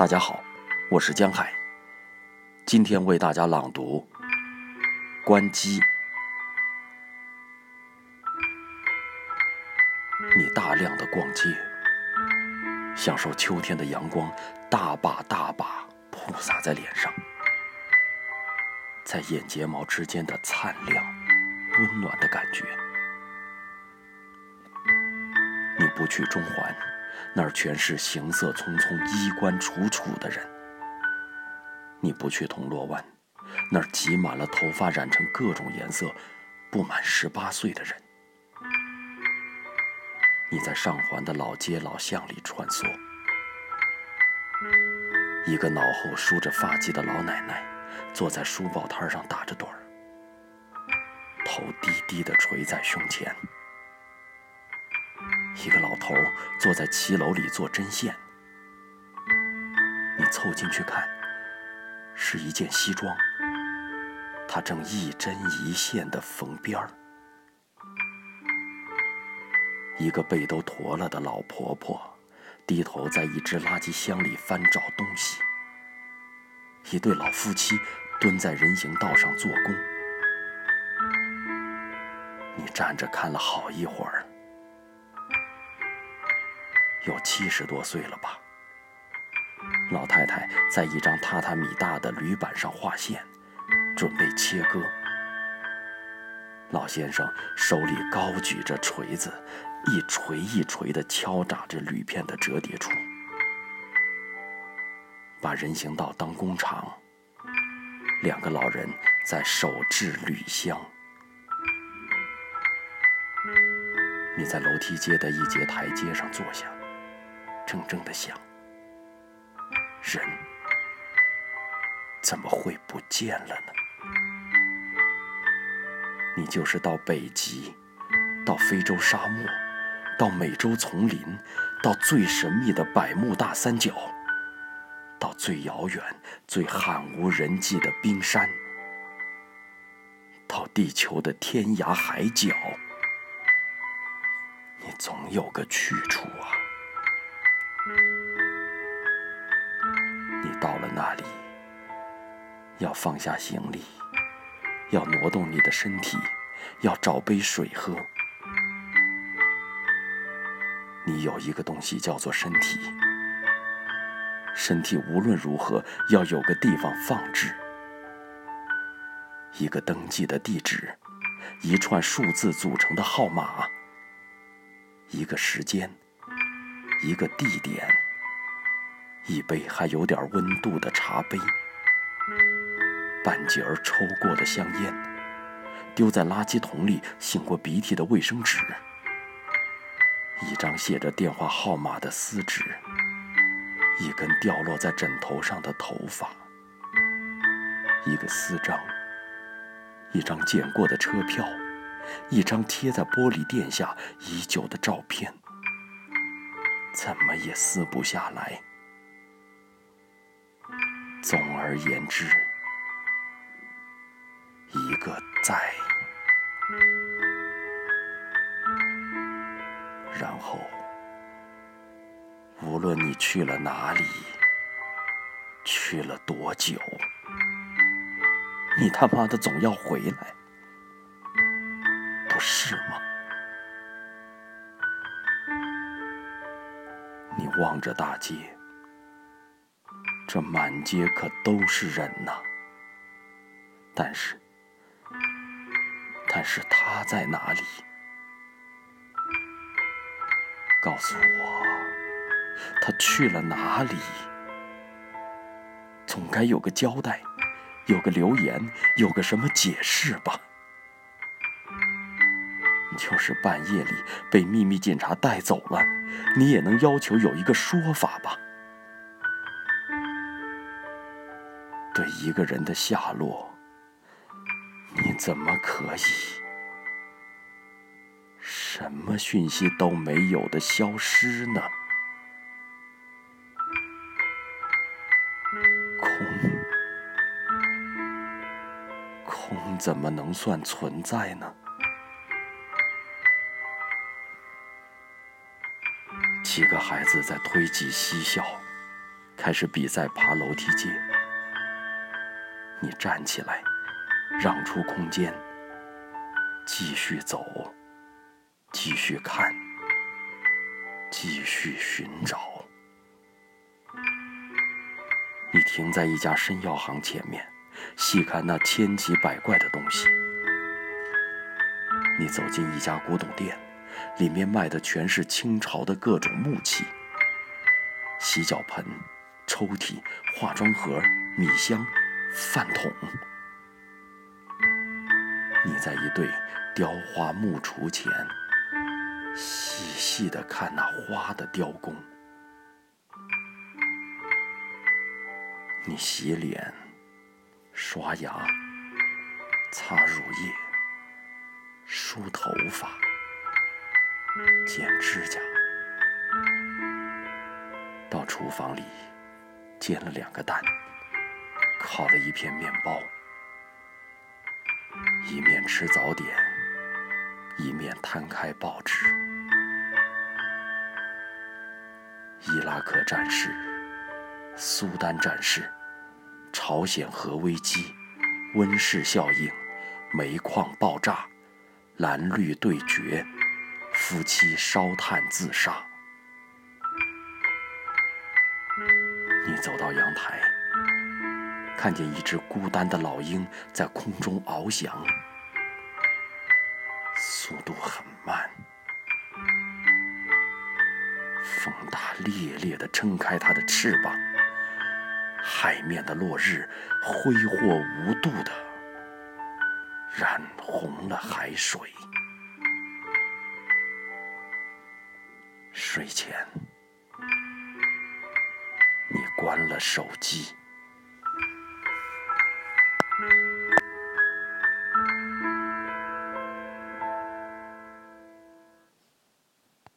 大家好，我是江海。今天为大家朗读《关机》。你大量的逛街，享受秋天的阳光，大把大把铺洒在脸上，在眼睫毛之间的灿亮、温暖的感觉。你不去中环。那儿全是行色匆匆、衣冠楚楚的人。你不去铜锣湾，那儿挤满了头发染成各种颜色、不满十八岁的人。你在上环的老街老巷里穿梭，一个脑后梳着发髻的老奶奶坐在书报摊上打着盹儿，头低低地垂在胸前。一个老头坐在骑楼里做针线，你凑进去看，是一件西装，他正一针一线的缝边儿。一个背都驼了的老婆婆，低头在一只垃圾箱里翻找东西。一对老夫妻蹲在人行道上做工，你站着看了好一会儿。有七十多岁了吧？老太太在一张榻榻米大的铝板上画线，准备切割。老先生手里高举着锤子，一锤一锤地敲打着铝片的折叠处。把人行道当工厂，两个老人在手制铝箱。你在楼梯阶的一节台阶上坐下。怔怔的想，人怎么会不见了呢？你就是到北极，到非洲沙漠，到美洲丛林，到最神秘的百慕大三角，到最遥远、最罕无人迹的冰山，到地球的天涯海角，你总有个去处啊。到了那里，要放下行李，要挪动你的身体，要找杯水喝。你有一个东西叫做身体，身体无论如何要有个地方放置，一个登记的地址，一串数字组成的号码，一个时间。一个地点，一杯还有点温度的茶杯，半截儿抽过的香烟，丢在垃圾桶里擤过鼻涕的卫生纸，一张写着电话号码的撕纸，一根掉落在枕头上的头发，一个私章，一张捡过的车票，一张贴在玻璃垫下已久的照片。怎么也撕不下来。总而言之，一个在，然后无论你去了哪里，去了多久，你他妈的总要回来，不是吗？你望着大街，这满街可都是人呐。但是，但是他在哪里？告诉我，他去了哪里？总该有个交代，有个留言，有个什么解释吧。就是半夜里被秘密警察带走了，你也能要求有一个说法吧？对一个人的下落，你怎么可以什么讯息都没有的消失呢？空，空怎么能算存在呢？几个孩子在推挤嬉笑，开始比赛爬楼梯阶。你站起来，让出空间，继续走，继续看，继续寻找。你停在一家参药行前面，细看那千奇百怪的东西。你走进一家古董店，里面卖的全是清朝的各种木器：洗脚盆、抽屉、化妆盒、米箱、饭桶。你在一对雕花木橱前，细细的看那花的雕工。你洗脸、刷牙、擦乳液。梳头发，剪指甲，到厨房里煎了两个蛋，烤了一片面包，一面吃早点，一面摊开报纸。伊拉克战事、苏丹战事、朝鲜核危机、温室效应、煤矿爆炸。蓝绿对决，夫妻烧炭自杀。你走到阳台，看见一只孤单的老鹰在空中翱翔，速度很慢。风大烈烈地撑开它的翅膀，海面的落日挥霍无度的。染红了海水。睡前，你关了手机。Mm-hmm.